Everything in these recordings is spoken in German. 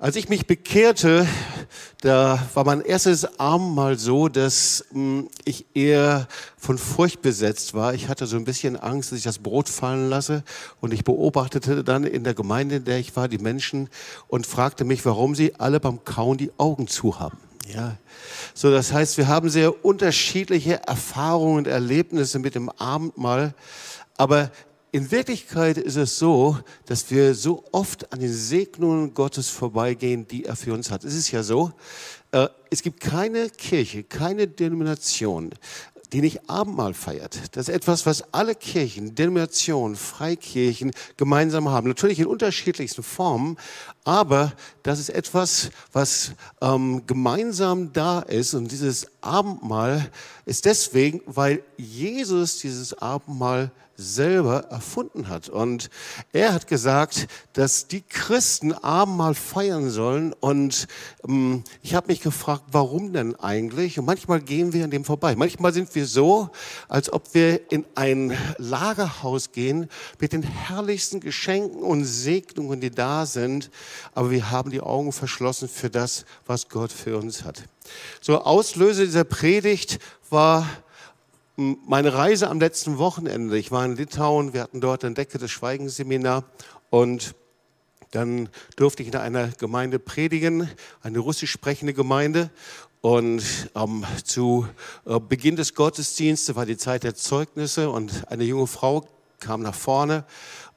Als ich mich bekehrte, da war mein erstes Abendmahl so, dass mh, hm, ich eher von Furcht besetzt war. Ich hatte so ein bisschen Angst, dass ich das Brot fallen lasse. Und ich beobachtete dann in der Gemeinde, in der ich war, die Menschen und fragte mich, warum sie alle beim Kauen die Augen zu haben. Ja, so das heißt, wir haben sehr unterschiedliche Erfahrungen und Erlebnisse mit dem Abendmahl. Aber in Wirklichkeit ist es so, dass wir so oft an den Segnungen Gottes vorbeigehen, die er für uns hat. Es ist ja so, äh, es gibt keine Kirche, keine Denomination, die nicht Abendmahl feiert. Das ist etwas, was alle Kirchen, Denominationen, Freikirchen gemeinsam haben. Natürlich in unterschiedlichsten Formen, aber das ist etwas, was ähm, gemeinsam da ist. Und dieses Abendmahl ist deswegen, weil Jesus dieses Abendmahl selber erfunden hat. Und er hat gesagt, dass die Christen Abendmahl feiern sollen. Und ähm, ich habe mich gefragt, warum denn eigentlich? Und manchmal gehen wir an dem vorbei. Manchmal sind wir so, als ob wir in ein Lagerhaus gehen mit den herrlichsten Geschenken und Segnungen, die da sind. Aber wir haben die Augen verschlossen für das, was Gott für uns hat. So Auslöser dieser Predigt war meine Reise am letzten Wochenende. Ich war in Litauen, wir hatten dort ein Decke des Schweigens Seminar und dann durfte ich in einer Gemeinde predigen, eine russisch sprechende Gemeinde. Und ähm, zu äh, Beginn des Gottesdienstes war die Zeit der Zeugnisse und eine junge Frau kam nach vorne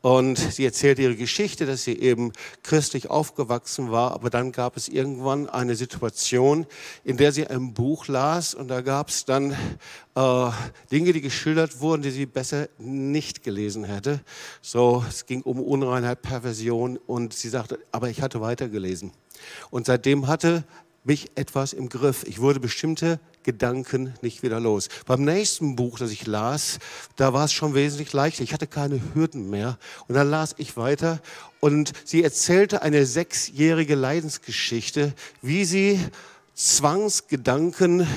und sie erzählt ihre Geschichte, dass sie eben christlich aufgewachsen war. Aber dann gab es irgendwann eine Situation, in der sie ein Buch las. Und da gab es dann äh, Dinge, die geschildert wurden, die sie besser nicht gelesen hätte. So, es ging um Unreinheit, Perversion. Und sie sagte, aber ich hatte weitergelesen. Und seitdem hatte mich etwas im Griff. Ich wurde bestimmte Gedanken nicht wieder los. Beim nächsten Buch, das ich las, da war es schon wesentlich leichter. Ich hatte keine Hürden mehr. Und dann las ich weiter und sie erzählte eine sechsjährige Leidensgeschichte, wie sie Zwangsgedanken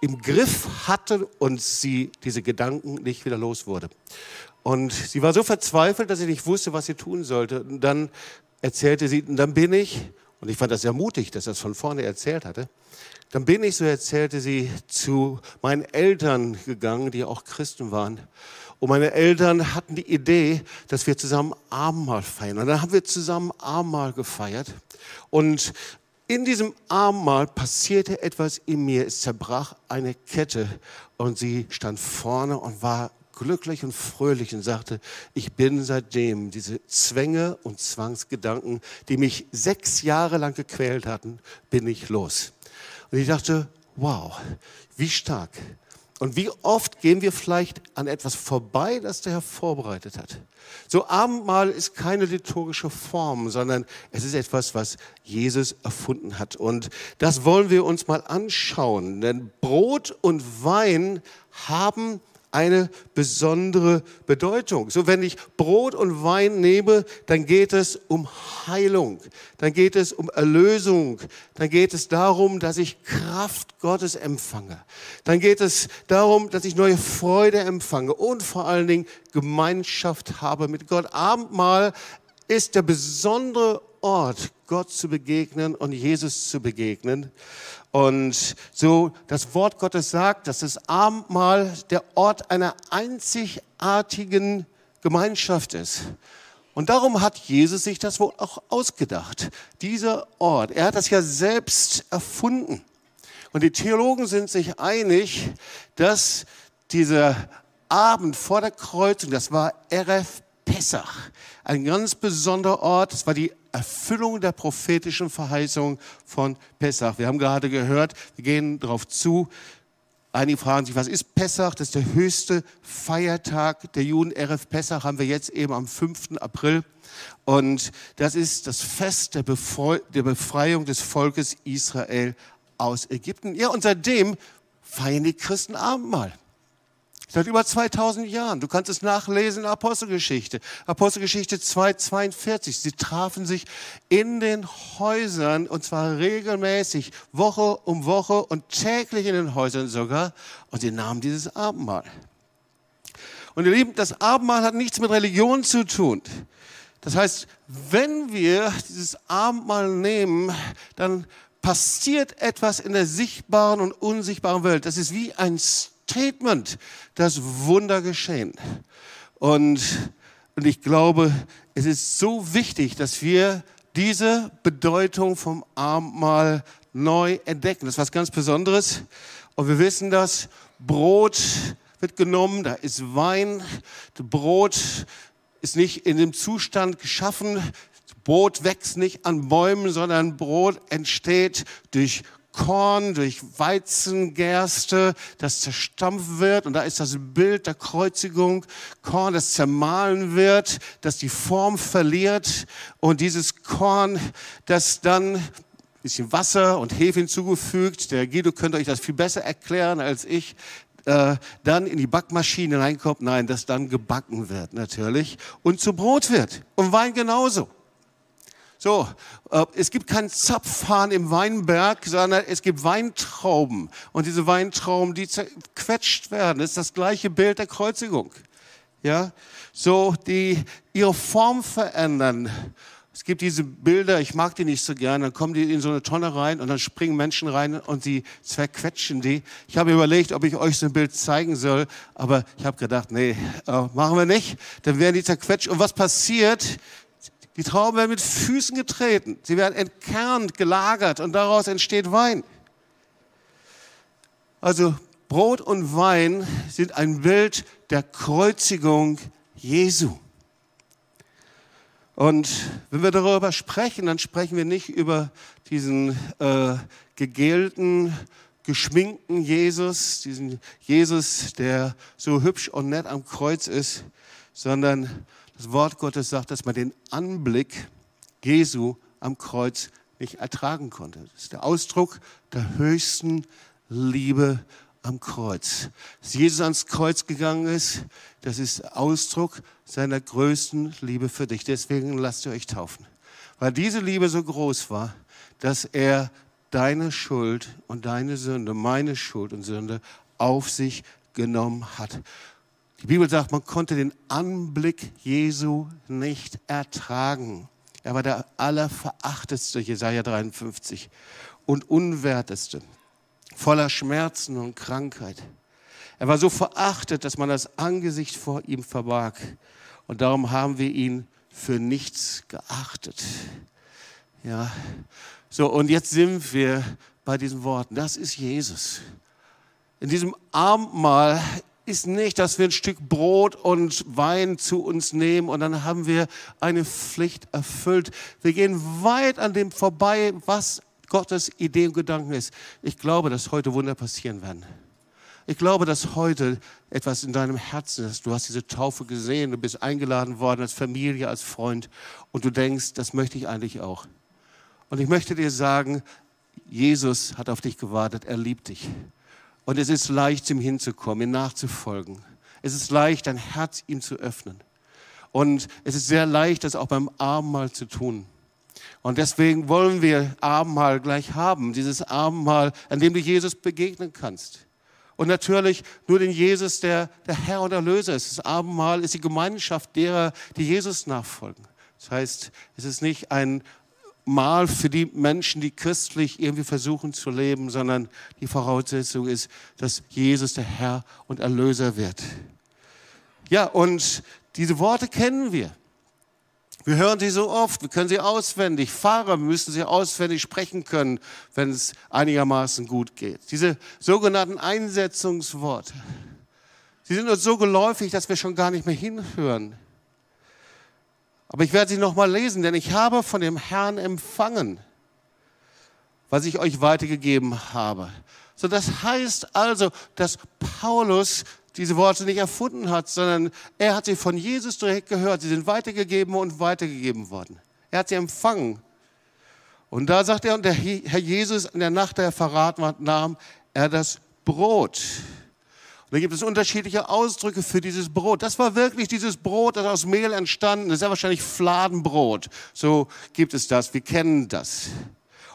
im Griff hatte und sie diese Gedanken nicht wieder los wurde. Und sie war so verzweifelt, dass sie nicht wusste, was sie tun sollte. Und dann erzählte sie, und dann bin ich, und ich fand das sehr mutig, dass er es von vorne erzählt hatte, dann bin ich, so erzählte sie, zu meinen Eltern gegangen, die auch Christen waren. Und meine Eltern hatten die Idee, dass wir zusammen Abendmahl feiern. Und dann haben wir zusammen Abendmahl gefeiert. Und in diesem Abendmahl passierte etwas in mir. Es zerbrach eine Kette und sie stand vorne und war glücklich und fröhlich und sagte, ich bin seitdem diese Zwänge und Zwangsgedanken, die mich sechs Jahre lang gequält hatten, bin ich los. Und ich dachte, wow, wie stark. Und wie oft gehen wir vielleicht an etwas vorbei, das der Herr vorbereitet hat. So Abendmahl ist keine liturgische Form, sondern es ist etwas, was Jesus erfunden hat. Und das wollen wir uns mal anschauen. Denn Brot und Wein haben eine besondere Bedeutung. So, wenn ich Brot und Wein nehme, dann geht es um Heilung, dann geht es um Erlösung, dann geht es darum, dass ich Kraft Gottes empfange, dann geht es darum, dass ich neue Freude empfange und vor allen Dingen Gemeinschaft habe mit Gott. Abendmahl ist der besondere Ort, Gott zu begegnen und Jesus zu begegnen. Und so das Wort Gottes sagt, dass das Abendmahl der Ort einer einzigartigen Gemeinschaft ist. Und darum hat Jesus sich das wohl auch ausgedacht. Dieser Ort, er hat das ja selbst erfunden. Und die Theologen sind sich einig, dass dieser Abend vor der Kreuzung, das war RF Pessach, ein ganz besonderer Ort, das war die Erfüllung der prophetischen Verheißung von Pessach. Wir haben gerade gehört, wir gehen darauf zu. Einige fragen sich, was ist Pessach? Das ist der höchste Feiertag der Juden. RF Pessach haben wir jetzt eben am 5. April. Und das ist das Fest der, Befreiung des Volkes Israel aus Ägypten. Ja, und seitdem feiern die Christen Abendmahl. Seit über 2000 Jahren. Du kannst es nachlesen in Apostelgeschichte. Apostelgeschichte 2,42. Sie trafen sich in den Häusern und zwar regelmäßig, Woche um Woche und täglich in den Häusern sogar. Und sie nahmen dieses Abendmahl. Und ihr Lieben, das Abendmahl hat nichts mit Religion zu tun. Das heißt, wenn wir dieses Abendmahl nehmen, dann passiert etwas in der sichtbaren und unsichtbaren Welt. Das ist wie ein Statement, das Wunder geschehen. Und, und ich glaube, es ist so wichtig, dass wir diese Bedeutung vom Abendmahl neu entdecken. Das ist was ganz Besonderes. Und wir wissen das, Brot wird genommen, da ist Wein. Brot ist nicht in dem Zustand geschaffen. Brot wächst nicht an Bäumen, sondern Brot entsteht durch Korn, durch Weizengerste, das zerstampft wird. Und da ist das Bild der Kreuzigung. Korn, das zermahlen wird, das die Form verliert. Und dieses Korn, das dann bisschen Wasser und Hefe hinzugefügt. Der Guido könnte euch das viel besser erklären als ich. Äh, dann in die Backmaschine reinkommt, nein, das dann gebacken wird natürlich und zu Brot wird. Und Wein genauso. So, äh, es gibt kein Zapfhahn im Weinberg, sondern es gibt Weintrauben. Und diese Weintrauben, die zerquetscht werden, das ist das gleiche Bild der Kreuzigung. Ja, so, die ihre Form verändern. Es gibt diese Bilder, ich mag die nicht so gerne, dann kommen die in so eine Tonne rein und dann springen Menschen rein und sie zerquetschen die. Ich habe überlegt, ob ich euch so ein Bild zeigen soll, aber ich habe gedacht, nee, äh, machen wir nicht. Dann werden die zerquetscht. Und was passiert? Die Trauben werden mit Füßen getreten. Sie werden entkernt, gelagert und daraus entsteht Wein. Also Brot und Wein sind ein Bild der Kreuzigung Jesu. Und wenn wir darüber sprechen, dann sprechen wir nicht über diesen äh, gegelten, geschminkten Jesus, diesen Jesus, der so hübsch und nett am Kreuz ist, sondern das Wort Gottes sagt, dass man den Anblick Jesu am Kreuz nicht ertragen konnte. Das ist der Ausdruck der höchsten Liebe am Kreuz. Dass Jesus ans Kreuz gegangen ist, das ist Ausdruck seiner größten Liebe für dich. Deswegen lasst ihr euch taufen. Weil diese Liebe so groß war, dass er deine Schuld und deine Sünde, meine Schuld und Sünde auf sich genommen hat. Die Bibel sagt, man konnte den Anblick Jesu nicht ertragen. Er war der allerverachtetste, Jesaja 53, und unwerteste, voller Schmerzen und Krankheit. Er war so verachtet, dass man das Angesicht vor ihm verbarg. Und darum haben wir ihn für nichts geachtet. Ja. So, und jetzt sind wir bei diesen Worten. Das ist Jesus. In diesem Abendmahl ist nicht, dass wir ein Stück Brot und Wein zu uns nehmen und dann haben wir eine Pflicht erfüllt. Wir gehen weit an dem vorbei, was Gottes Idee und Gedanken ist. Ich glaube, dass heute Wunder passieren werden. Ich glaube, dass heute etwas in deinem Herzen ist. Du hast diese Taufe gesehen, du bist eingeladen worden als Familie, als Freund und du denkst, das möchte ich eigentlich auch. Und ich möchte dir sagen, Jesus hat auf dich gewartet, er liebt dich. Und es ist leicht, ihm hinzukommen, ihm nachzufolgen. Es ist leicht, dein Herz ihm zu öffnen. Und es ist sehr leicht, das auch beim Abendmahl zu tun. Und deswegen wollen wir Abendmahl gleich haben, dieses Abendmahl, an dem du Jesus begegnen kannst. Und natürlich nur den Jesus, der der Herr und Erlöser ist. Das Abendmahl ist die Gemeinschaft derer, die Jesus nachfolgen. Das heißt, es ist nicht ein Mal für die Menschen, die christlich irgendwie versuchen zu leben, sondern die Voraussetzung ist, dass Jesus der Herr und Erlöser wird. Ja, und diese Worte kennen wir. Wir hören sie so oft, wir können sie auswendig. Fahrer müssen sie auswendig sprechen können, wenn es einigermaßen gut geht. Diese sogenannten Einsetzungsworte, sie sind uns so geläufig, dass wir schon gar nicht mehr hinhören. Aber ich werde sie nochmal lesen, denn ich habe von dem Herrn empfangen, was ich euch weitergegeben habe. So, das heißt also, dass Paulus diese Worte nicht erfunden hat, sondern er hat sie von Jesus direkt gehört. Sie sind weitergegeben und weitergegeben worden. Er hat sie empfangen. Und da sagt er, und der Herr Jesus in der Nacht, der er verraten hat, nahm er das Brot. Da gibt es unterschiedliche Ausdrücke für dieses Brot. Das war wirklich dieses Brot, das aus Mehl entstanden ist. Ja wahrscheinlich Fladenbrot. So gibt es das. Wir kennen das.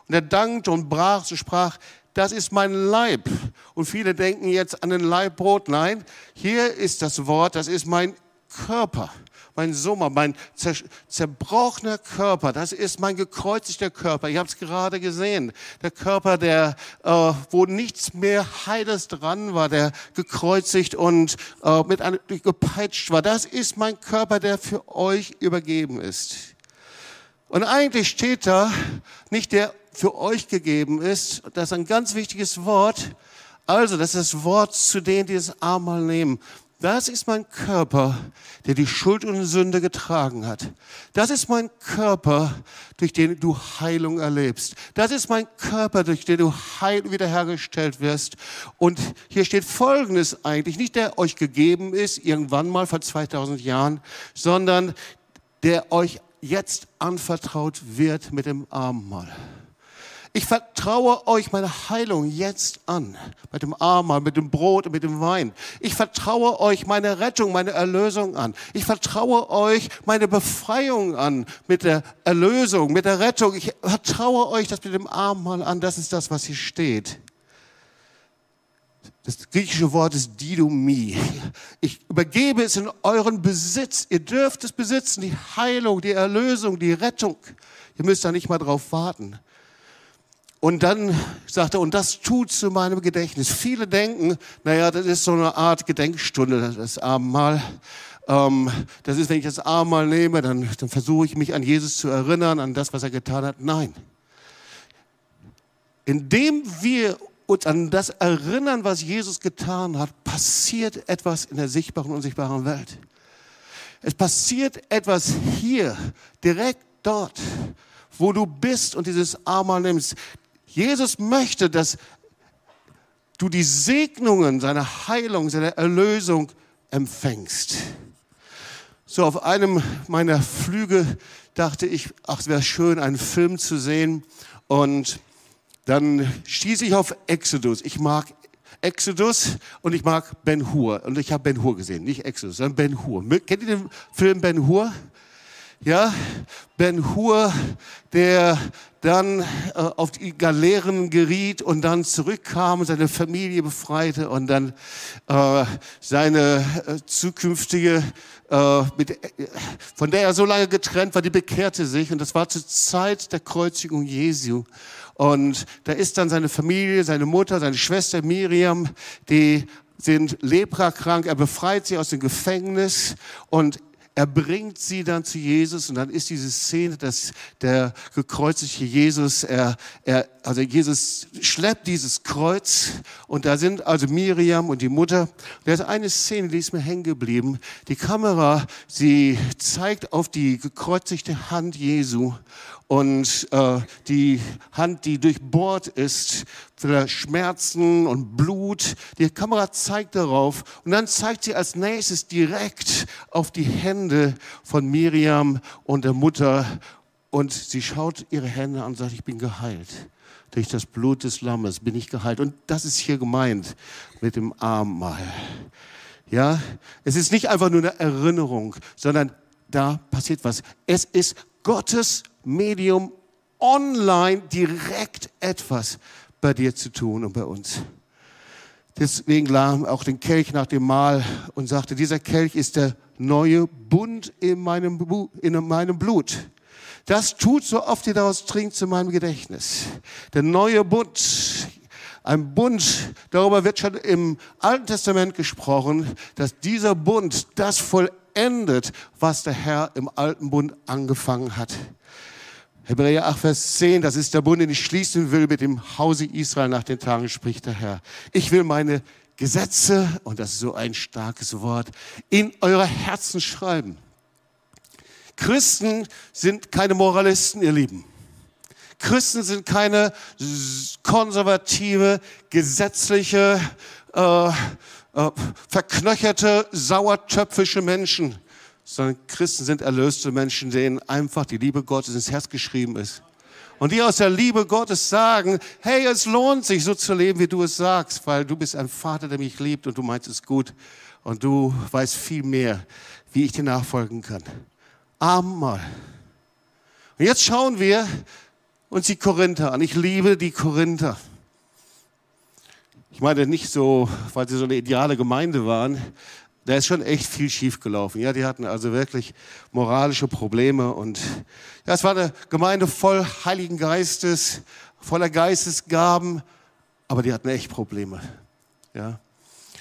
Und er dankte und brach und sprach, das ist mein Leib. Und viele denken jetzt an ein Leibbrot. Nein, hier ist das Wort, das ist mein Körper. Mein Sommer, mein zer zerbrochener Körper, das ist mein gekreuzigter Körper. Ich habe es gerade gesehen. Der Körper, der, äh, wo nichts mehr Heiles dran war, der gekreuzigt und äh, mit einem gepeitscht war. Das ist mein Körper, der für euch übergeben ist. Und eigentlich steht da nicht der für euch gegeben ist. Das ist ein ganz wichtiges Wort. Also, das ist das Wort zu denen, die das Abendmahl nehmen. Das ist mein Körper, der die Schuld und Sünde getragen hat. Das ist mein Körper, durch den du Heilung erlebst. Das ist mein Körper, durch den du heil wiederhergestellt wirst. Und hier steht Folgendes eigentlich, nicht der euch gegeben ist, irgendwann mal vor 2000 Jahren, sondern der euch jetzt anvertraut wird mit dem Abendmahl. Ich vertraue euch meine Heilung jetzt an, mit dem Armer, mit dem Brot und mit dem Wein. Ich vertraue euch meine Rettung, meine Erlösung an. Ich vertraue euch meine Befreiung an, mit der Erlösung, mit der Rettung. Ich vertraue euch das mit dem Armen an. Das ist das, was hier steht. Das griechische Wort ist Didomi. Ich übergebe es in euren Besitz. Ihr dürft es besitzen, die Heilung, die Erlösung, die Rettung. Ihr müsst da nicht mal drauf warten. Und dann sagt er, und das tut zu meinem Gedächtnis. Viele denken, naja, das ist so eine Art Gedenkstunde, das Abendmahl. Ähm, das ist, wenn ich das Abendmahl nehme, dann, dann versuche ich mich an Jesus zu erinnern, an das, was er getan hat. Nein. Indem wir uns an das erinnern, was Jesus getan hat, passiert etwas in der sichtbaren und unsichtbaren Welt. Es passiert etwas hier, direkt dort, wo du bist und dieses Abendmahl nimmst. Jesus möchte, dass du die Segnungen seiner Heilung, seiner Erlösung empfängst. So, auf einem meiner Flüge dachte ich, ach, es wäre schön, einen Film zu sehen. Und dann stieß ich auf Exodus. Ich mag Exodus und ich mag Ben Hur. Und ich habe Ben Hur gesehen, nicht Exodus, sondern Ben Hur. Kennt ihr den Film Ben Hur? Ja, Ben Hur, der dann äh, auf die Galeeren geriet und dann zurückkam, seine Familie befreite und dann äh, seine äh, zukünftige, äh, mit, äh, von der er so lange getrennt war, die bekehrte sich und das war zur Zeit der Kreuzigung Jesu. Und da ist dann seine Familie, seine Mutter, seine Schwester Miriam, die sind leprakrank. Er befreit sie aus dem Gefängnis und er bringt sie dann zu Jesus und dann ist diese Szene, dass der gekreuzigte Jesus, er, er, also Jesus schleppt dieses Kreuz und da sind also Miriam und die Mutter. Da ist eine Szene, die ist mir hängen geblieben. Die Kamera, sie zeigt auf die gekreuzigte Hand Jesu und äh, die Hand, die durchbohrt ist, Schmerzen und Blut. Die Kamera zeigt darauf und dann zeigt sie als nächstes direkt auf die Hände von Miriam und der Mutter und sie schaut ihre Hände an und sagt, ich bin geheilt. Durch das Blut des Lammes bin ich geheilt. Und das ist hier gemeint mit dem Abendmahl. Ja, es ist nicht einfach nur eine Erinnerung, sondern da passiert was. Es ist Gottes Medium online direkt etwas bei dir zu tun und bei uns. Deswegen nahm auch den Kelch nach dem Mahl und sagte, dieser Kelch ist der neue Bund in meinem, in meinem Blut. Das tut so oft ihr daraus trinkt zu meinem Gedächtnis. Der neue Bund, ein Bund, darüber wird schon im Alten Testament gesprochen, dass dieser Bund das vollendet, was der Herr im alten Bund angefangen hat. Hebräer 8, Vers 10, das ist der Bund, den ich schließen will mit dem Hause Israel nach den Tagen, spricht der Herr. Ich will meine Gesetze, und das ist so ein starkes Wort, in eure Herzen schreiben. Christen sind keine Moralisten, ihr Lieben. Christen sind keine konservative, gesetzliche, äh, äh, verknöcherte, sauertöpfische Menschen sondern Christen sind erlöste Menschen, denen einfach die Liebe Gottes ins Herz geschrieben ist. Und die aus der Liebe Gottes sagen, hey, es lohnt sich so zu leben, wie du es sagst, weil du bist ein Vater, der mich liebt und du meinst es gut und du weißt viel mehr, wie ich dir nachfolgen kann. Amen. Und jetzt schauen wir uns die Korinther an. Ich liebe die Korinther. Ich meine nicht so, weil sie so eine ideale Gemeinde waren, da ist schon echt viel schiefgelaufen. Ja, die hatten also wirklich moralische Probleme und ja, es war eine Gemeinde voll Heiligen Geistes, voller Geistesgaben, aber die hatten echt Probleme. Ja,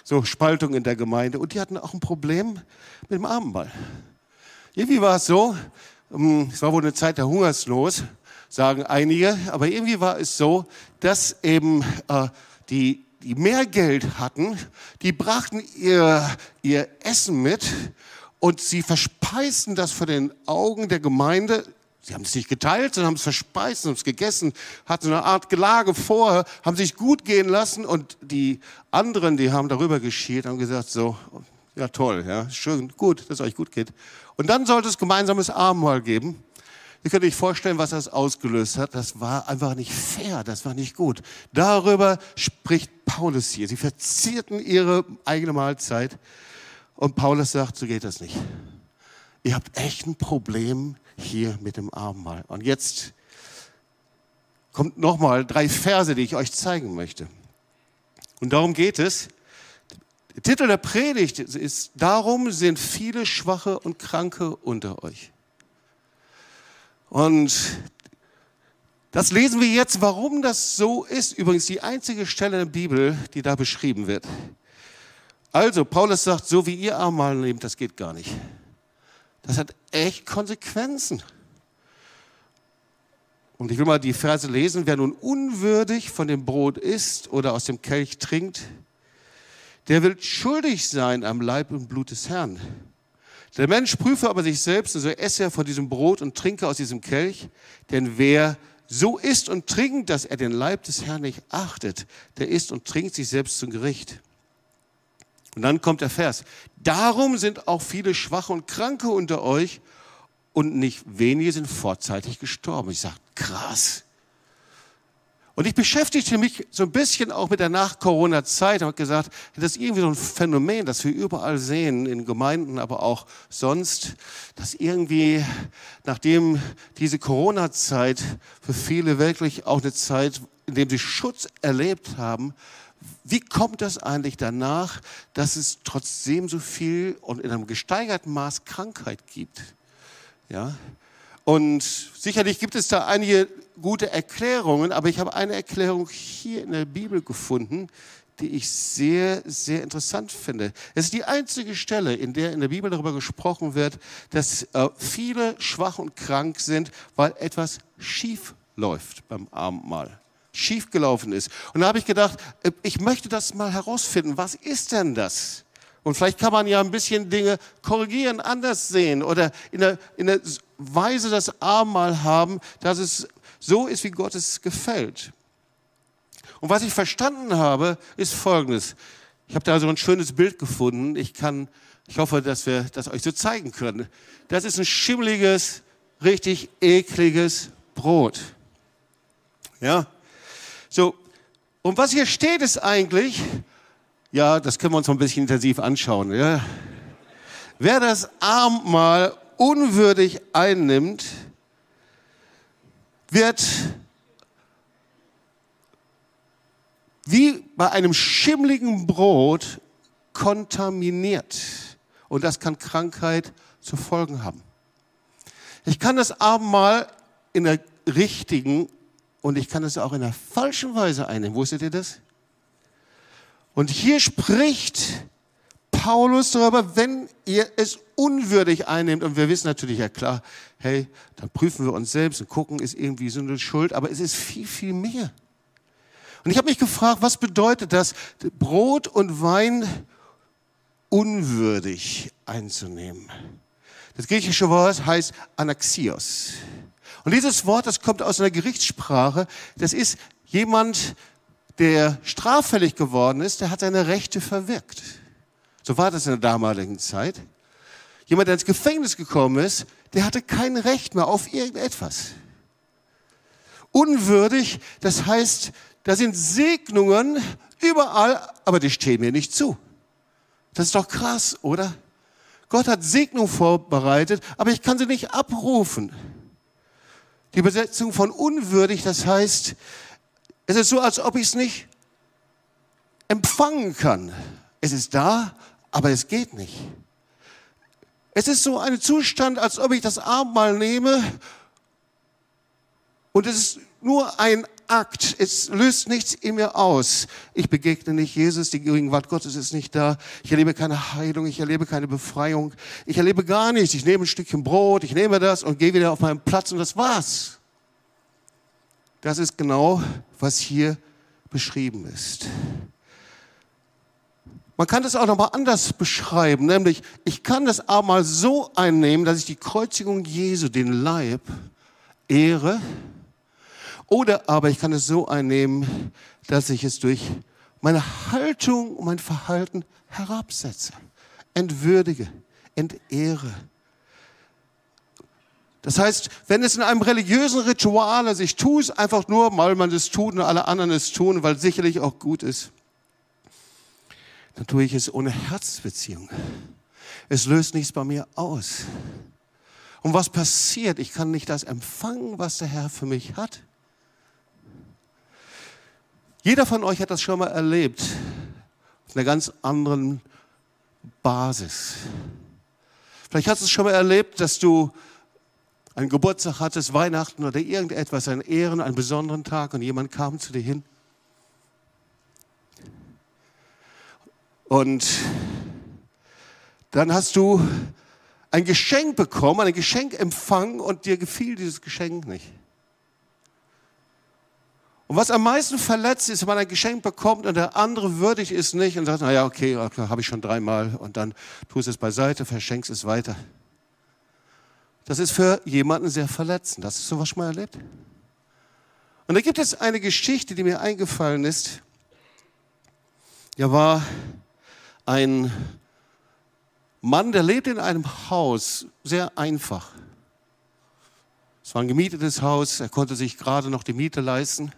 so Spaltung in der Gemeinde und die hatten auch ein Problem mit dem Abendmahl. Irgendwie war es so, ähm, es war wohl eine Zeit der Hungersnot, sagen einige, aber irgendwie war es so, dass eben äh, die die mehr Geld hatten, die brachten ihr, ihr Essen mit und sie verspeisten das vor den Augen der Gemeinde. Sie haben es nicht geteilt, sondern haben es verspeist, haben es gegessen, hatten eine Art Gelage vorher, haben sich gut gehen lassen und die anderen, die haben darüber geschielt, haben gesagt so, ja toll, ja, schön, gut, dass es euch gut geht. Und dann sollte es gemeinsames Abendmahl geben. Ihr könnt euch vorstellen, was das ausgelöst hat. Das war einfach nicht fair, das war nicht gut. Darüber spricht Paulus hier. Sie verzierten ihre eigene Mahlzeit. Und Paulus sagt, so geht das nicht. Ihr habt echt ein Problem hier mit dem Abendmahl. Und jetzt kommt nochmal drei Verse, die ich euch zeigen möchte. Und darum geht es. Der Titel der Predigt ist, darum sind viele Schwache und Kranke unter euch. Und das lesen wir jetzt, warum das so ist. Übrigens die einzige Stelle in der Bibel, die da beschrieben wird. Also, Paulus sagt, so wie ihr Abendmahl nehmt, das geht gar nicht. Das hat echt Konsequenzen. Und ich will mal die Verse lesen. Wer nun unwürdig von dem Brot isst oder aus dem Kelch trinkt, der will schuldig sein am Leib und Blut des Herrn. Der Mensch prüfe aber sich selbst, und so esse er von diesem Brot und trinke aus diesem Kelch. Denn wer so isst und trinkt, dass er den Leib des Herrn nicht achtet, der isst und trinkt sich selbst zum Gericht. Und dann kommt der Vers. Darum sind auch viele Schwache und Kranke unter euch und nicht wenige sind vorzeitig gestorben. Ich sage, krass. Und ich beschäftigte mich so ein bisschen auch mit der Nach-Corona-Zeit und habe gesagt, das ist irgendwie so ein Phänomen, das wir überall sehen, in Gemeinden, aber auch sonst, dass irgendwie, nachdem diese Corona-Zeit für viele wirklich auch eine Zeit, in der sie Schutz erlebt haben, wie kommt das eigentlich danach, dass es trotzdem so viel und in einem gesteigerten Maß Krankheit gibt? Ja? Und sicherlich gibt es da einige gute Erklärungen, aber ich habe eine Erklärung hier in der Bibel gefunden, die ich sehr, sehr interessant finde. Es ist die einzige Stelle, in der in der Bibel darüber gesprochen wird, dass äh, viele schwach und krank sind, weil etwas schief läuft beim Abendmahl. Schief gelaufen ist. Und da habe ich gedacht, äh, ich möchte das mal herausfinden. Was ist denn das? Und vielleicht kann man ja ein bisschen Dinge korrigieren, anders sehen oder in der, in der Weise das Abendmahl haben, dass es so ist, wie Gott es gefällt. Und was ich verstanden habe, ist Folgendes. Ich habe da so ein schönes Bild gefunden. Ich kann, ich hoffe, dass wir das euch so zeigen können. Das ist ein schimmeliges, richtig ekliges Brot. Ja. So. Und was hier steht, ist eigentlich, ja, das können wir uns mal ein bisschen intensiv anschauen. Ja. Wer das Abendmahl unwürdig einnimmt, wird wie bei einem schimmligen Brot kontaminiert. Und das kann Krankheit zu Folgen haben. Ich kann das Abendmahl in der richtigen und ich kann es auch in der falschen Weise einnehmen. Wusstet ihr das? Und hier spricht Paulus darüber, wenn ihr es unwürdig einnehmt, und wir wissen natürlich ja klar, hey, dann prüfen wir uns selbst und gucken, ist irgendwie so eine Schuld, aber es ist viel, viel mehr. Und ich habe mich gefragt, was bedeutet das, Brot und Wein unwürdig einzunehmen? Das griechische Wort heißt Anaxios. Und dieses Wort, das kommt aus einer Gerichtssprache, das ist jemand, der straffällig geworden ist, der hat seine Rechte verwirkt. So war das in der damaligen Zeit. Jemand, der ins Gefängnis gekommen ist, der hatte kein Recht mehr auf irgendetwas. Unwürdig, das heißt, da sind Segnungen überall, aber die stehen mir nicht zu. Das ist doch krass, oder? Gott hat Segnung vorbereitet, aber ich kann sie nicht abrufen. Die Übersetzung von unwürdig, das heißt, es ist so, als ob ich es nicht empfangen kann. Es ist da, Aber es geht nicht. Es ist so ein Zustand, als ob ich das Abendmahl nehme und es ist nur ein Akt. Es löst nichts in mir aus. Ich begegne nicht Jesus, die Gegenwart Gottes ist nicht da. Ich erlebe keine Heilung, ich erlebe keine Befreiung. Ich erlebe gar nichts. Ich nehme ein Stückchen Brot, ich nehme das und gehe wieder auf meinen Platz und das war's. Das ist genau, was hier beschrieben ist. Man kann das auch nochmal anders beschreiben, nämlich ich kann das Abendmahl so einnehmen, dass ich die Kreuzigung Jesu, den Leib, ehre oder aber ich kann es so einnehmen, dass ich es durch meine Haltung und mein Verhalten herabsetze, entwürdige, entehre. Das heißt, wenn es in einem religiösen Ritual ist, ich tue es einfach nur, weil man es tut und alle anderen es tun, weil es sicherlich auch gut ist, dann tue ich es ohne Herzbeziehung. Es löst nichts bei mir aus. Und was passiert? Ich kann nicht das empfangen, was der Herr für mich hat. Jeder von euch hat das schon mal erlebt, auf einer ganz anderen Basis. Vielleicht hast du es schon mal erlebt, dass du einen Geburtstag hattest, Weihnachten oder irgendetwas, einen Ehren, einen besonderen Tag und jemand kam zu dir hin. Und dann hast du ein Geschenk bekommen, ein Geschenk empfangen und dir gefiel dieses Geschenk nicht. Und was am meisten verletzt ist, wenn man ein Geschenk bekommt und der andere würdig ist nicht und sagt, naja, okay, habe ich schon dreimal und dann tust es beiseite, verschenkst es weiter. Das ist für jemanden sehr verletzend. Hast du sowas schon mal erlebt? Und da gibt es eine Geschichte, die mir eingefallen ist. Da war ein Mann, der lebte in einem Haus, sehr einfach. Es war ein gemietetes Haus, er konnte sich gerade noch die Miete leisten.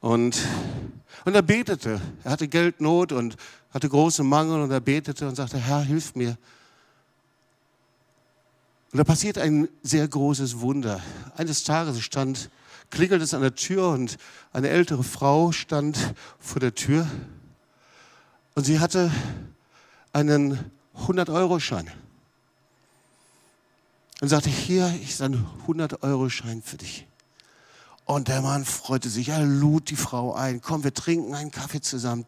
Und, und er betete. Er hatte Geldnot und hatte großen Mangel und er betete und sagte, Herr, hilf mir. Und da passiert ein sehr großes Wunder. Eines Tages stand, klingelt es an der Tür und eine ältere Frau stand vor der Tür und sie hatte einen 100-Euro-Schein. Und sagte, hier ist ein 100-Euro-Schein für dich. Und der Mann freute sich, er lud die Frau ein, komm, wir trinken einen Kaffee zusammen.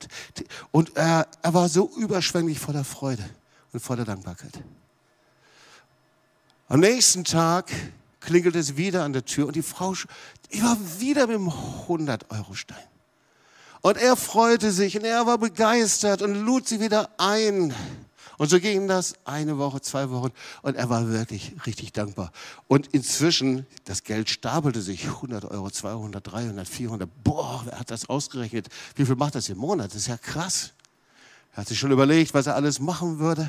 Und er, er war so überschwänglich voller Freude und voller Dankbarkeit. Am nächsten Tag klingelt es wieder an der Tür und die Frau die war wieder mit dem 100-Euro-Stein. Und er freute sich und er war begeistert und lud sie wieder ein. Und so ging das eine Woche, zwei Wochen und er war wirklich richtig dankbar. Und inzwischen, das Geld stapelte sich, 100 Euro, 200, 300, 400. Boah, wer hat das ausgerechnet? Wie viel macht das im Monat? Das ist ja krass. Er hat sich schon überlegt, was er alles machen würde.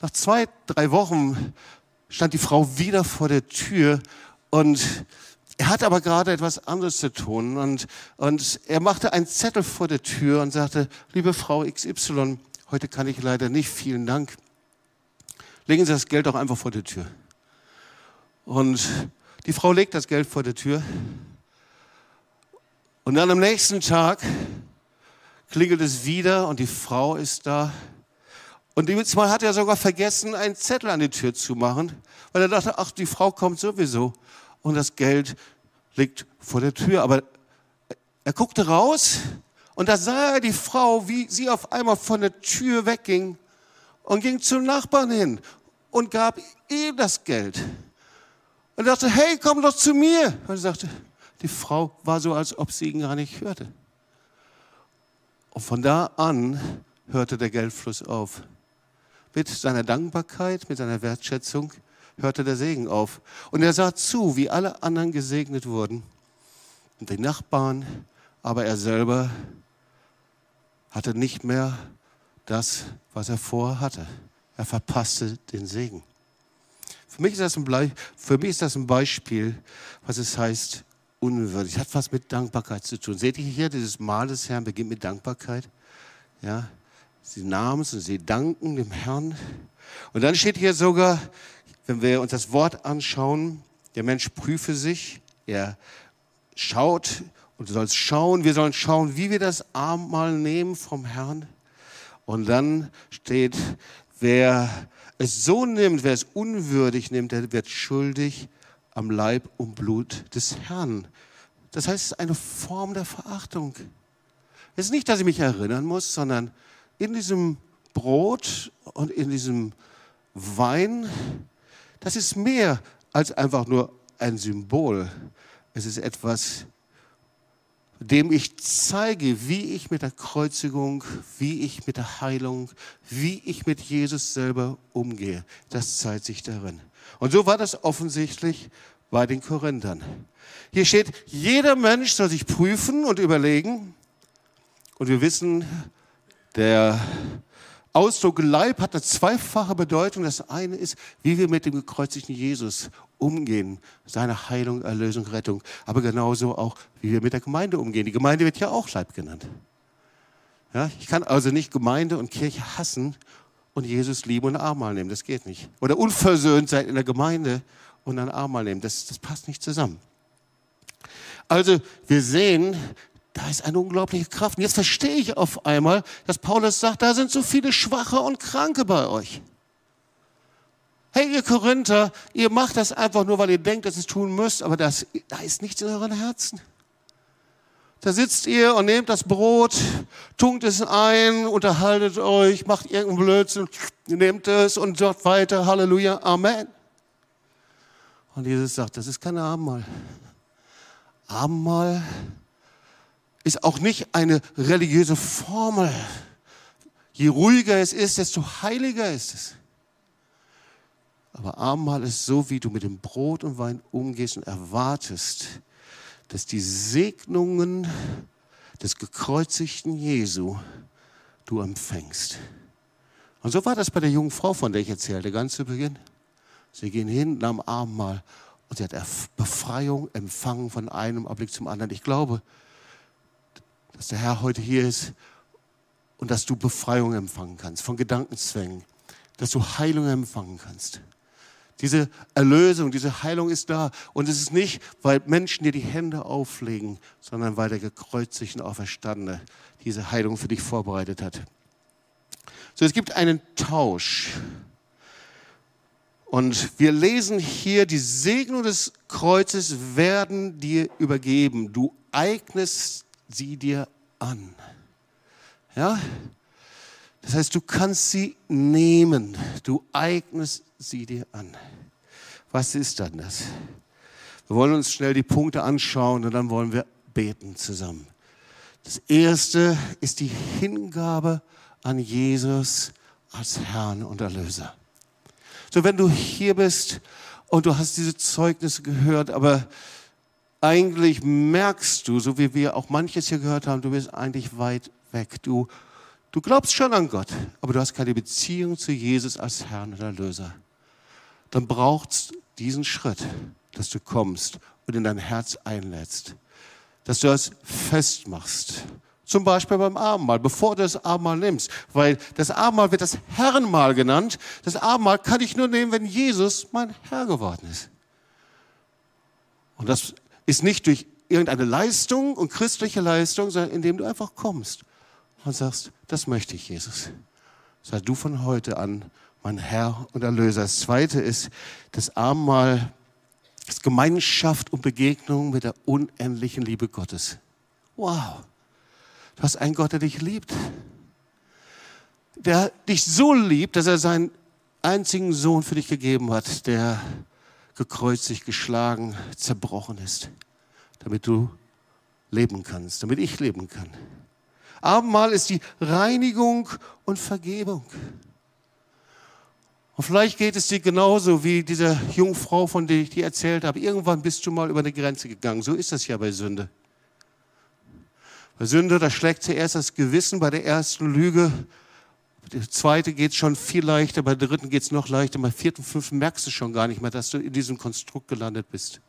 Nach zwei, drei Wochen stand die Frau wieder vor der Tür und er hat aber gerade etwas anderes zu tun und, und er machte einen Zettel vor der Tür und sagte, liebe Frau XY, Heute kann ich leider nicht, vielen Dank. Legen Sie das Geld doch einfach vor der Tür. Und die Frau legt das Geld vor der Tür. Und dann am nächsten Tag klingelt es wieder und die Frau ist da. Und diesmal hat er sogar vergessen, einen Zettel an die Tür zu machen, weil er dachte, ach, die Frau kommt sowieso. Und das Geld liegt vor der Tür. Aber er guckte raus und da sah er die Frau, wie sie auf einmal von der Tür wegging und ging zum Nachbarn hin und gab ihm das Geld. Und dachte, hey, komm doch zu mir. Und er sagte, die Frau war so, als ob sie ihn gar nicht hörte. Und von da an hörte der Geldfluss auf. Mit seiner Dankbarkeit, mit seiner Wertschätzung hörte der Segen auf. Und er sah zu, wie alle anderen gesegnet wurden. Und die Nachbarn, aber er selber hatte nicht mehr das, was er vorher hatte. Er verpasste den Segen. Für mich, ist das ein für mich ist das ein Beispiel, was es heißt, unwürdig. Das hat was mit Dankbarkeit zu tun. Seht ihr hier, dieses Mahl des Herrn beginnt mit Dankbarkeit. Ja, sie nahmen es und sie danken dem Herrn. Und dann steht hier sogar, wenn wir uns das Wort anschauen, der Mensch prüfe sich, er schaut und du sollst schauen, wir sollen schauen, wie wir das Abendmahl nehmen vom Herrn. Und dann steht, wer es so nimmt, wer es unwürdig nimmt, der wird schuldig am Leib und Blut des Herrn. Das heißt, es ist eine Form der Verachtung. Es ist nicht, dass ich mich erinnern muss, sondern in diesem Brot und in diesem Wein, das ist mehr als einfach nur ein Symbol. Es ist etwas, dem ich zeige, wie ich mit der Kreuzigung, wie ich mit der Heilung, wie ich mit Jesus selber umgehe. Das zeigt sich darin. Und so war das offensichtlich bei den Korinthern. Hier steht, jeder Mensch soll sich prüfen und überlegen. Und wir wissen, der Ausdruck Leib hat eine zweifache Bedeutung. Das eine ist, wie wir mit dem gekreuzigten Jesus umgehen. Seine Heilung, Erlösung, Rettung. Aber genauso auch, wie wir mit der Gemeinde umgehen. Die Gemeinde wird ja auch Leib genannt. Ja, ich kann also nicht Gemeinde und Kirche hassen und Jesus lieben und Armmal nehmen. Das geht nicht. Oder unversöhnt sein in der Gemeinde und ein Armmal nehmen. Das, das passt nicht zusammen. Also wir sehen, da ist eine unglaubliche Kraft. Und jetzt verstehe ich auf einmal, dass Paulus sagt, da sind so viele Schwache und Kranke bei euch. Hey, ihr Korinther, ihr macht das einfach nur, weil ihr denkt, dass ihr es tun müsst, aber das, da ist nichts in euren Herzen. Da sitzt ihr und nehmt das Brot, tunkt es ein, unterhaltet euch, macht irgendeinen Blödsinn, nehmt es und sagt weiter, Halleluja, Amen. Und Jesus sagt, das ist kein Abendmahl. Abendmahl ist auch nicht eine religiöse Formel. Je ruhiger es ist, desto heiliger ist es. Aber Abendmahl ist so, wie du mit dem Brot und Wein umgehst und erwartest, dass die Segnungen des gekreuzigten Jesu du empfängst. Und so war das bei der jungen Frau, von der ich erzählte, ganz zu Beginn. Sie gehen hin, nahmen Abendmahl und sie hat Befreiung empfangen von einem Augenblick zum anderen. Ich glaube, dass der Herr heute hier ist und dass du Befreiung empfangen kannst von Gedankenzwängen, dass du Heilung empfangen kannst. Diese Erlösung, diese Heilung ist da. Und es ist nicht, weil Menschen dir die Hände auflegen, sondern weil der gekreuzigte Auferstandene diese Heilung für dich vorbereitet hat. So, es gibt einen Tausch. Und wir lesen hier, die Segnung des Kreuzes werden dir übergeben. Du eignest sie dir an. Ja? Das heißt, du kannst sie nehmen. Du eignest sie dir an. Was ist dann das? Wir wollen uns schnell die Punkte anschauen und dann wollen wir beten zusammen. Das erste ist die Hingabe an Jesus als Herrn und Erlöser. So, wenn du hier bist und du hast diese Zeugnisse gehört, aber eigentlich merkst du, so wie wir auch manches hier gehört haben, du bist eigentlich weit weg. Du, du glaubst schon an Gott, aber du hast keine Beziehung zu Jesus als Herrn und Erlöser. Dann braucht es diesen Schritt, dass du kommst und in dein Herz einlädst. Dass du das festmachst. Zum Beispiel beim Abendmahl, bevor du das Abendmahl nimmst. Weil das Abendmahl wird das Herrenmahl genannt. Das Abendmahl kann ich nur nehmen, wenn Jesus mein Herr geworden ist. Und das ist nicht durch irgendeine Leistung und christliche Leistung, sondern indem du einfach kommst und sagst, das möchte ich, Jesus. Sei du von heute an mein Herr und Erlöser. Das zweite ist das Abendmahl, das Gemeinschaft und Begegnung mit der unendlichen Liebe Gottes. Wow. Du hast einen Gott, der dich liebt. Der dich so liebt, dass er seinen einzigen Sohn für dich gegeben hat, der gekreuzigt, geschlagen, zerbrochen ist, damit du leben kannst, damit ich leben kann. Abendmahl ist die Reinigung und Vergebung. Und vielleicht geht es dir genauso wie diese Jungfrau, von der ich dir erzählt habe. Irgendwann bist du mal über eine Grenze gegangen. So ist das ja bei Sünde. Bei Sünde, da schlägt zuerst das Gewissen bei der ersten Lüge der zweite geht schon viel leichter, bei dritten geht es noch leichter, bei vierten, fünften merkst du schon gar nicht mehr, dass du in diesem Konstrukt gelandet bist.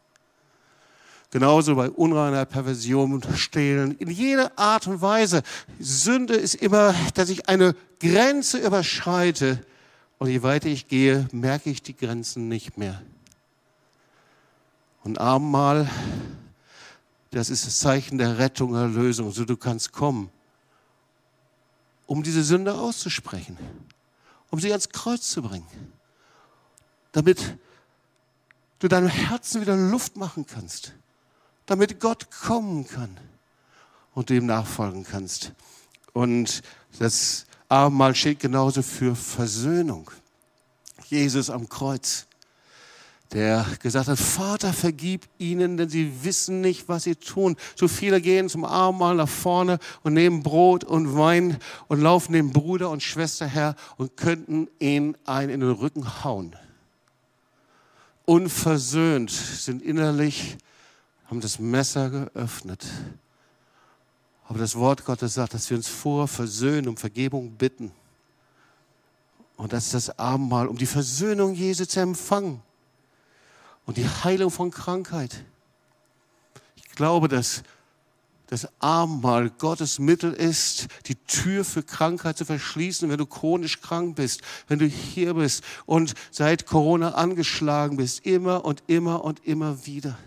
Genauso bei Unreinheit, Perversion, Stehlen, in jeder Art und Weise. Sünde ist immer, dass ich eine Grenze überschreite und je weiter ich gehe, merke ich die Grenzen nicht mehr. Und Abendmahl, das ist das Zeichen der Rettung, Erlösung. So du kannst kommen um diese Sünde auszusprechen, um sie ans Kreuz zu bringen, damit du deinem Herzen wieder Luft machen kannst, damit Gott kommen kann und ihm nachfolgen kannst. Und das Abendmahl steht genauso für Versöhnung. Jesus am Kreuz, der gesagt hat, Vater, vergib ihnen, denn sie wissen nicht, was sie tun. So viele gehen zum Abendmahl nach vorne und nehmen Brot und Wein und laufen dem Bruder und Schwester her und könnten ihn einen in den Rücken hauen. Unversöhnt sind innerlich, haben das Messer geöffnet aber das Wort Gottes sagt, dass wir uns vor versöhnen, um Vergebung bitten. Und das ist das Abendmahl, um die Versöhnung Jesu zu empfangen und die Heilung von Krankheit. Ich glaube, dass das Abendmahl Gottes Mittel ist, die Tür für Krankheit zu verschließen, wenn du chronisch krank bist, wenn du hier bist und seit Corona angeschlagen bist, immer und immer und immer wieder.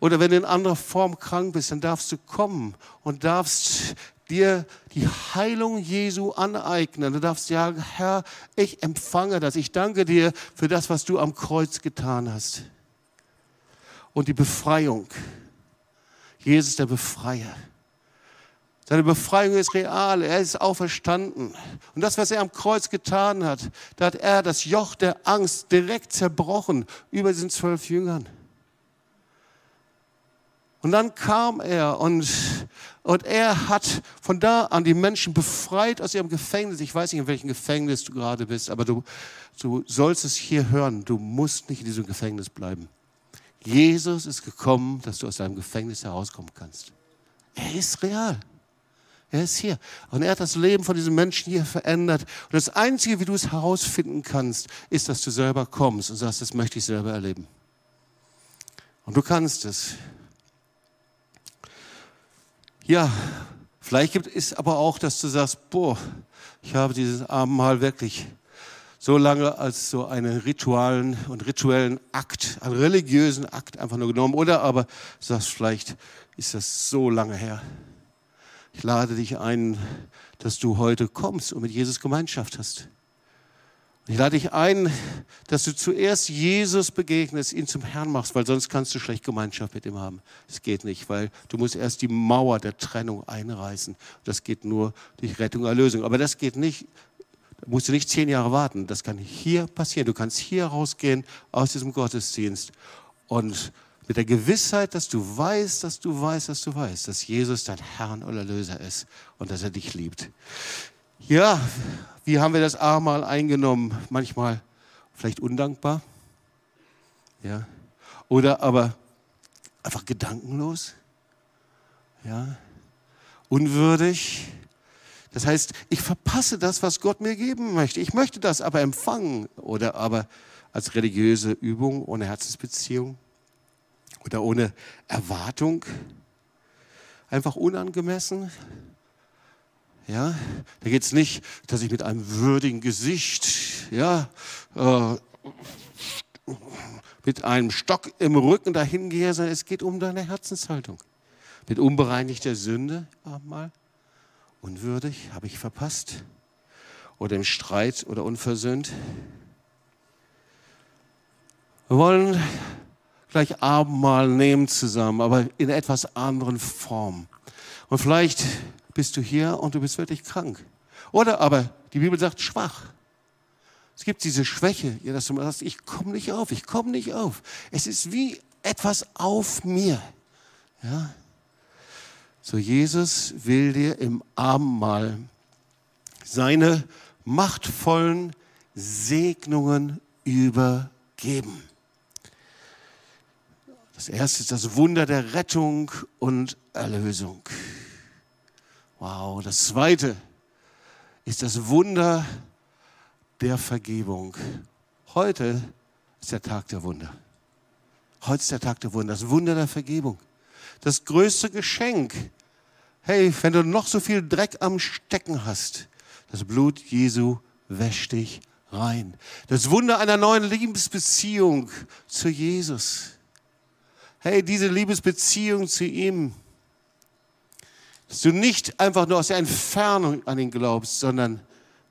Oder wenn du in anderer Form krank bist, dann darfst du kommen und darfst dir die Heilung Jesu aneignen. Du darfst sagen, Herr, ich empfange das. Ich danke dir für das, was du am Kreuz getan hast. Und die Befreiung. Jesus der Befreier. Seine Befreiung ist real, er ist auferstanden. Und das, was er am Kreuz getan hat, da hat er das Joch der Angst direkt zerbrochen über diesen zwölf Jüngern. Und dann kam er und, und er hat von da an die Menschen befreit aus ihrem Gefängnis. Ich weiß nicht, in welchem Gefängnis du gerade bist, aber du, du sollst es hier hören. Du musst nicht in diesem Gefängnis bleiben. Jesus ist gekommen, dass du aus deinem Gefängnis herauskommen kannst. Er ist real. Er ist hier. Und er hat das Leben von diesen Menschen hier verändert. Und das Einzige, wie du es herausfinden kannst, ist, dass du selber kommst und sagst, das möchte ich selber erleben. Und du kannst es. Ja, vielleicht gibt es aber auch, dass du sagst, boah, ich habe dieses Abendmahl wirklich so lange als so einen ritualen und rituellen Akt, einen religiösen Akt einfach nur genommen. Oder aber sagst, vielleicht ist das so lange her. Ich lade dich ein, dass du heute kommst und mit Jesus Gemeinschaft hast. Ich lade dich ein, dass du zuerst Jesus begegnest, ihn zum Herrn machst, weil sonst kannst du schlecht Gemeinschaft mit ihm haben. Das geht nicht, weil du musst erst die Mauer der Trennung einreißen. Das geht nur durch Rettung Erlösung. Aber das geht nicht, da musst du nicht zehn Jahre warten. Das kann hier passieren. Du kannst hier rausgehen aus diesem Gottesdienst und mit der Gewissheit, dass du weißt, dass du weißt, dass du weißt, dass Jesus dein Herrn und Erlöser ist und dass er dich liebt. Ja, wie haben wir das Abendmahl eingenommen? Manchmal vielleicht undankbar, ja, oder aber einfach gedankenlos, ja, unwürdig. Das heißt, ich verpasse das, was Gott mir geben möchte. Ich möchte das aber empfangen oder aber als religiöse Übung ohne Herzensbeziehung oder ohne Erwartung, einfach unangemessen, ja, da geht es nicht, dass ich mit einem würdigen Gesicht, ja, äh, mit einem Stock im Rücken dahin gehe, sondern es geht um deine Herzenshaltung. Mit unbereinigter Sünde, mal unwürdig, habe ich verpasst, oder im Streit oder unversöhnt. Wir wollen gleich Abendmahl nehmen zusammen, aber in etwas anderen Form. Und vielleicht bist du hier und du bist wirklich krank. Oder aber die Bibel sagt schwach. Es gibt diese Schwäche, dass du sagst, ich komme nicht auf, ich komme nicht auf. Es ist wie etwas auf mir. Ja? So Jesus will dir im Abendmahl seine machtvollen Segnungen übergeben. Das erste ist das Wunder der Rettung und Erlösung. Wow, das zweite ist das Wunder der Vergebung. Heute ist der Tag der Wunder. Heute ist der Tag der Wunder, das Wunder der Vergebung. Das größte Geschenk. Hey, wenn du noch so viel Dreck am Stecken hast, das Blut Jesu wäscht dich rein. Das Wunder einer neuen Liebesbeziehung zu Jesus. Hey, diese Liebesbeziehung zu ihm, Dass du nicht einfach nur aus der Entfernung an ihn glaubst, sondern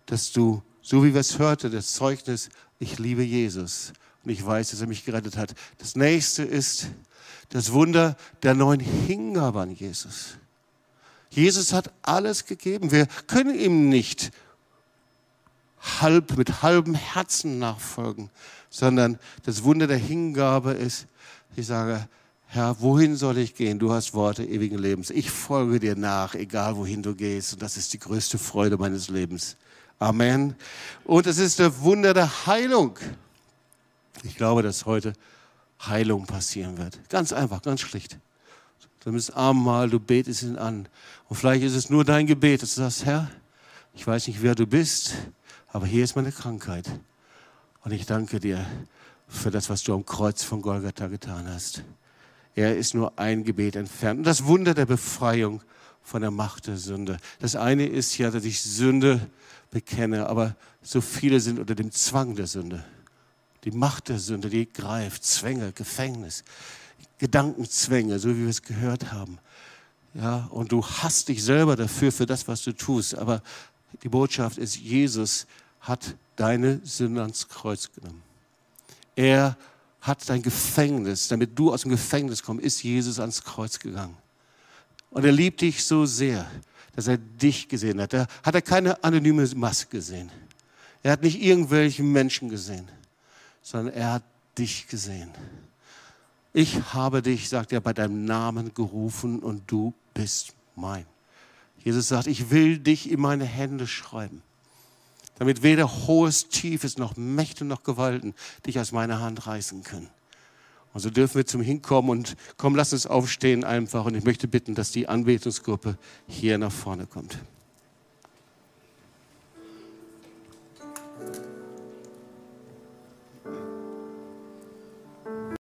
dass du, so wie wir es hörte, das Zeugnis, ich liebe Jesus und ich weiß, dass er mich gerettet hat. Das nächste ist das Wunder der neuen Hingabe an Jesus. Jesus hat alles gegeben. Wir können ihm nicht halb mit halbem Herzen nachfolgen, sondern das Wunder der Hingabe ist, ich sage, Herr, wohin soll ich gehen? Du hast Worte ewigen Lebens. Ich folge dir nach, egal wohin du gehst. Und das ist die größte Freude meines Lebens. Amen. Und es ist das Wunder der Heilung. Ich glaube, dass heute Heilung passieren wird. Ganz einfach, ganz schlicht. Du bist Abendmahl, du betest ihn an. Und vielleicht ist es nur dein Gebet, dass du sagst, Herr, ich weiß nicht, wer du bist, aber hier ist meine Krankheit. Und ich danke dir für das, was du am Kreuz von Golgatha getan hast. Er ist nur ein Gebet entfernt. Und das Wunder der Befreiung von der Macht der Sünde. Das eine ist ja, dass ich Sünde bekenne, aber so viele sind unter dem Zwang der Sünde. Die Macht der Sünde, die greift, Zwänge, Gefängnis, Gedankenzwänge, so wie wir es gehört haben. Ja, und du hasst dich selber dafür, für das, was du tust. Aber die Botschaft ist, Jesus hat deine Sünde ans Kreuz genommen. Er hat dein Gefängnis, damit du aus dem Gefängnis kommst, ist Jesus ans Kreuz gegangen. Und er liebt dich so sehr, dass er dich gesehen hat. Da hat er keine anonyme Maske gesehen. Er hat nicht irgendwelche Menschen gesehen, sondern er hat dich gesehen. Ich habe dich, sagt er, bei deinem Namen gerufen und du bist mein. Jesus sagt, ich will dich in meine Hände schreiben, damit weder hohes, tiefes noch Mächte noch Gewalten dich aus meiner Hand reißen können. Und so dürfen wir zum Hinkommen und komm, lass uns aufstehen einfach. Und ich möchte bitten, dass die Anbetungsgruppe hier nach vorne kommt.